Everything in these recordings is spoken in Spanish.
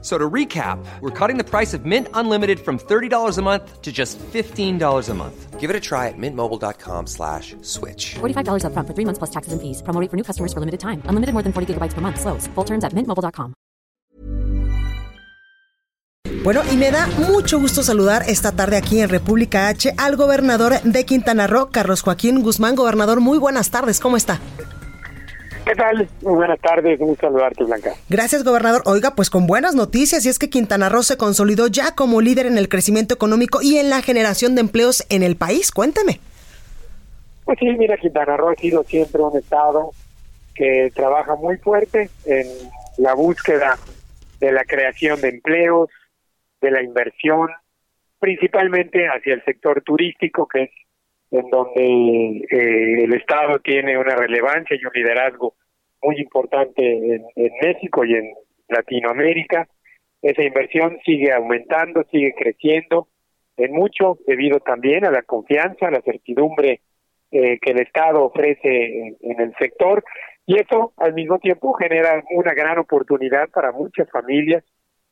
So to recap, we're cutting the price of Mint Unlimited from $30 a month to just $15 a month. Give it a try at mintmobile.com slash switch. $45 up front for three months plus taxes and fees. Promo rate for new customers for limited time. Unlimited more than 40 gigabytes per month. Slows. Full terms at mintmobile.com. Bueno, y me da mucho gusto saludar esta tarde aquí en República H al gobernador de Quintana Roo, Carlos Joaquín Guzmán. Gobernador, muy buenas tardes. ¿Cómo está? ¿Qué tal? Muy buenas tardes, un saludarte, Blanca. Gracias, gobernador. Oiga, pues con buenas noticias, y es que Quintana Roo se consolidó ya como líder en el crecimiento económico y en la generación de empleos en el país. Cuénteme. Pues sí, mira, Quintana Roo ha sido siempre un estado que trabaja muy fuerte en la búsqueda de la creación de empleos, de la inversión, principalmente hacia el sector turístico, que es en donde eh, el Estado tiene una relevancia y un liderazgo muy importante en, México y en Latinoamérica. Esa inversión sigue aumentando, sigue creciendo en mucho debido también a la confianza, a la certidumbre eh, que el Estado ofrece en, en el sector y eso al mismo tiempo genera una gran oportunidad para muchas familias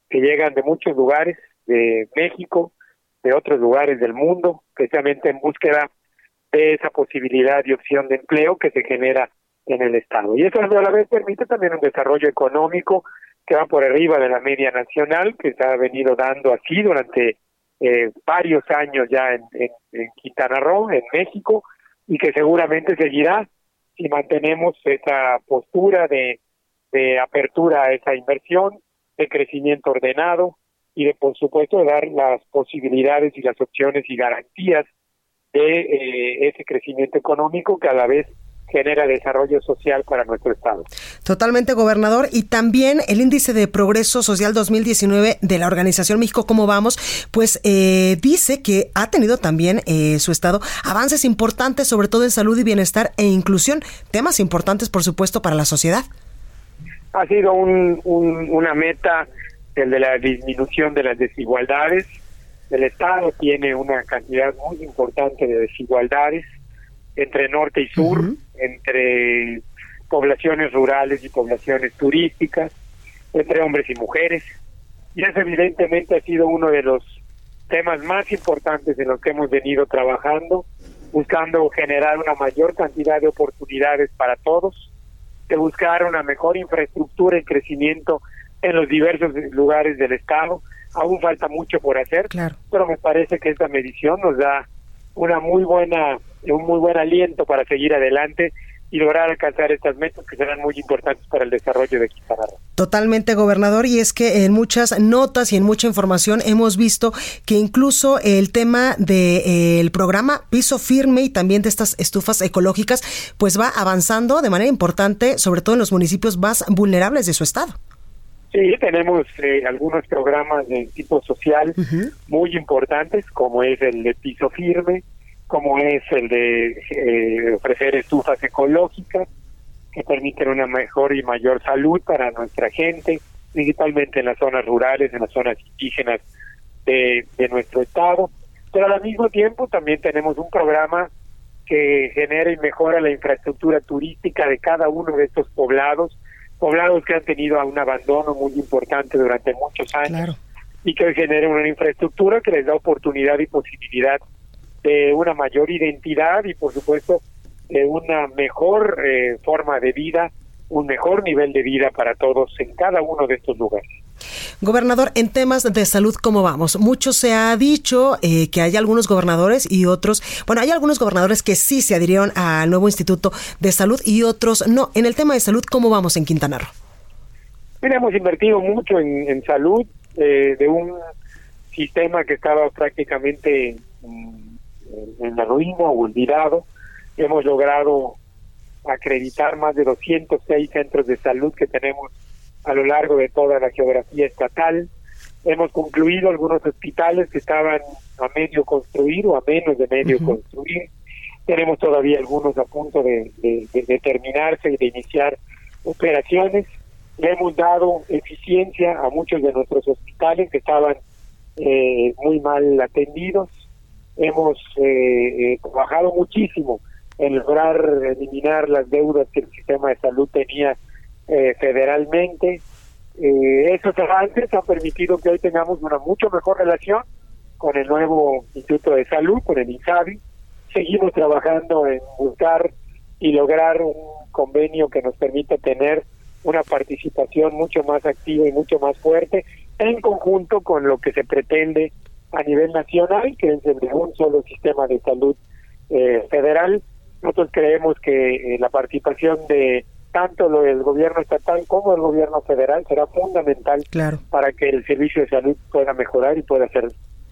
que llegan de muchos lugares de México, de otros lugares del mundo, precisamente en búsqueda de esa posibilidad y opción de empleo que se genera en el Estado. Y eso a la vez permite también un desarrollo económico que va por arriba de la media nacional, que se ha venido dando así durante eh, varios años ya en, Quintana Roo, en México, y que seguramente seguirá si mantenemos esa postura de, de apertura a esa inversión, de crecimiento ordenado y de, por supuesto, de dar las posibilidades y las opciones y garantías de eh, ese crecimiento económico que a la vez genera desarrollo social para nuestro Estado. Totalmente, gobernador. Y también el índice de progreso social 2019 de la organización México Cómo Vamos, pues eh, dice que ha tenido también eh, su Estado avances importantes, sobre todo en salud y bienestar e inclusión, temas importantes, por supuesto, para la sociedad. Ha sido un, un, una meta el de la disminución de las desigualdades. El Estado tiene una cantidad muy importante de desigualdades entre norte y sur, uh -huh. entre poblaciones rurales y poblaciones turísticas, entre hombres y mujeres. Y eso evidentemente ha sido uno de los temas más importantes en los que hemos venido trabajando, buscando generar una mayor cantidad de oportunidades para todos, de buscar una mejor infraestructura y crecimiento en los diversos lugares del Estado. Aún falta mucho por hacer, claro. pero me parece que esta medición nos da una muy buena un muy buen aliento para seguir adelante y lograr alcanzar estas metas que serán muy importantes para el desarrollo de Quintana Roo. Totalmente, gobernador, y es que en muchas notas y en mucha información hemos visto que incluso el tema del de, eh, programa Piso Firme y también de estas estufas ecológicas, pues va avanzando de manera importante, sobre todo en los municipios más vulnerables de su estado. Sí, tenemos eh, algunos programas de tipo social uh -huh. muy importantes, como es el de Piso Firme, como es el de eh, ofrecer estufas ecológicas que permiten una mejor y mayor salud para nuestra gente, principalmente en las zonas rurales, en las zonas indígenas de, de nuestro estado. Pero al mismo tiempo también tenemos un programa que genera y mejora la infraestructura turística de cada uno de estos poblados, poblados que han tenido un abandono muy importante durante muchos años claro. y que generan una infraestructura que les da oportunidad y posibilidad de una mayor identidad y por supuesto de una mejor eh, forma de vida, un mejor nivel de vida para todos en cada uno de estos lugares. Gobernador, en temas de salud, ¿cómo vamos? Mucho se ha dicho eh, que hay algunos gobernadores y otros, bueno, hay algunos gobernadores que sí se adhirieron al nuevo Instituto de Salud y otros no. En el tema de salud, ¿cómo vamos en Quintana Roo? Mira, hemos invertido mucho en, salud eh, de un sistema que estaba prácticamente en, en la ruina o olvidado. Hemos logrado acreditar más de 206 centros de salud que tenemos a lo largo de toda la geografía estatal. Hemos concluido algunos hospitales que estaban a medio construir o a menos de medio uh -huh. construir. Tenemos todavía algunos a punto de, de, de, de terminarse y de iniciar operaciones. le hemos dado eficiencia a muchos de nuestros hospitales que estaban eh, muy mal atendidos. Hemos eh, eh, trabajado muchísimo en lograr eliminar las deudas que el sistema de salud tenía federalmente. esos avances han permitido que hoy tengamos una mucho mejor relación con el nuevo Instituto de Salud, con el INSABI. Seguimos trabajando en buscar y lograr un convenio que nos permita tener una participación mucho más activa y mucho más fuerte en conjunto con lo que se pretende a nivel nacional, que es de un solo sistema de salud eh, federal. Nosotros creemos que eh, la participación de tanto lo del gobierno estatal como el gobierno federal será fundamental para que el servicio de salud pueda mejorar y pueda ser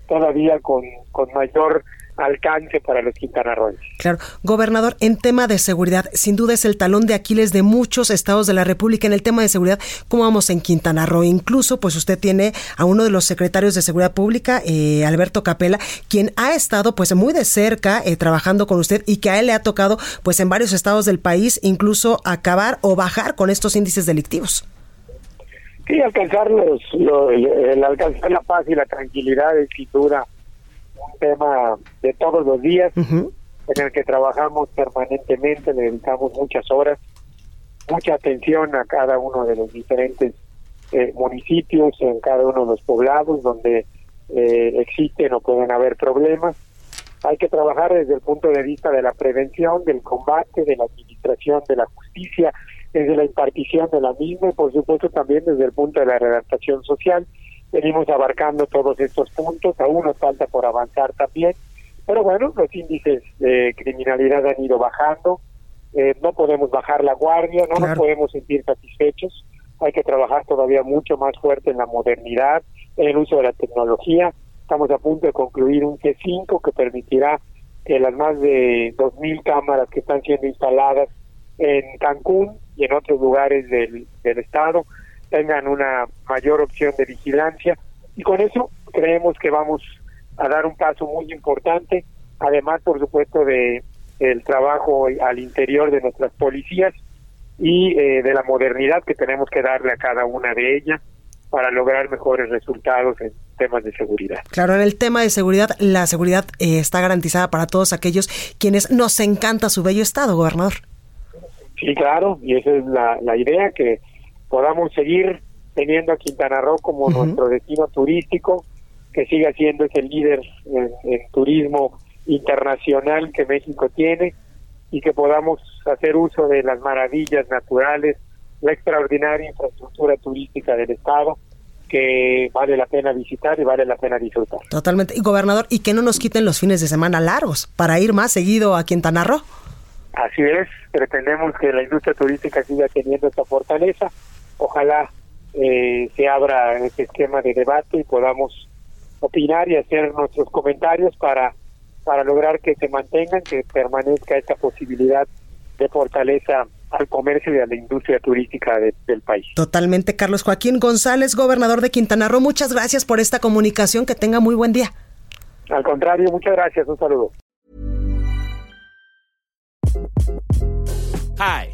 todavía con, con mayor alcance para los quintanarroenses. Claro, gobernador, en tema de seguridad, sin duda es el talón de Aquiles de muchos estados de la República en el tema de seguridad. ¿Cómo vamos en Quintana Roo? Incluso, pues usted tiene a uno de los secretarios de Seguridad Pública, eh, Alberto Capela, quien ha estado pues muy de cerca eh, trabajando con usted y que a él le ha tocado pues en varios estados del país incluso acabar o bajar con estos índices delictivos. Sí, alcanzar los, el alcanzar la paz y la tranquilidad es sin duda un tema de todos los días en el que trabajamos permanentemente, le dedicamos muchas horas, mucha atención a cada uno de los diferentes eh, municipios, en cada uno de los poblados donde eh, existen o pueden haber problemas. Hay que trabajar desde el punto de vista de la prevención, del combate, de la administración de la justicia, desde la impartición de la misma y por supuesto también desde el punto de la redactación social venimos abarcando todos estos puntos, aún nos falta por avanzar también, pero bueno, los índices de criminalidad han ido bajando, eh, no podemos bajar la guardia, no nos podemos sentir satisfechos, hay que trabajar todavía mucho más fuerte en la modernidad, en el uso de la tecnología, estamos a punto de concluir un C5 que permitirá que las más de 2.000 cámaras que están siendo instaladas en Cancún y en otros lugares del, del estado tengan una mayor opción de vigilancia y con eso creemos que vamos a dar un paso muy importante, además por supuesto de el trabajo al interior de nuestras policías y eh, de la modernidad que tenemos que darle a cada una de ellas para lograr mejores resultados en temas de seguridad. Claro, en el tema de seguridad, la seguridad eh, está garantizada para todos aquellos quienes nos encanta su bello estado, gobernador. Sí, claro, y esa es la, la idea, que podamos seguir teniendo a Quintana Roo como nuestro destino turístico, que siga siendo ese líder en, turismo internacional que México tiene y que podamos hacer uso de las maravillas naturales, la extraordinaria infraestructura turística del Estado que vale la pena visitar y vale la pena disfrutar. Totalmente. Y gobernador, y que no nos quiten los fines de semana largos para ir más seguido a Quintana Roo. Así es, pretendemos que la industria turística siga teniendo esta fortaleza ojalá eh, se abra este esquema de debate y podamos opinar y hacer nuestros comentarios para para lograr que se mantengan, que permanezca esta posibilidad de fortaleza al comercio y a la industria turística del país. Totalmente, Carlos Joaquín González, gobernador de Quintana Roo. Muchas gracias por esta comunicación. Que tenga muy buen día. Al contrario, muchas gracias. Un saludo. Hi.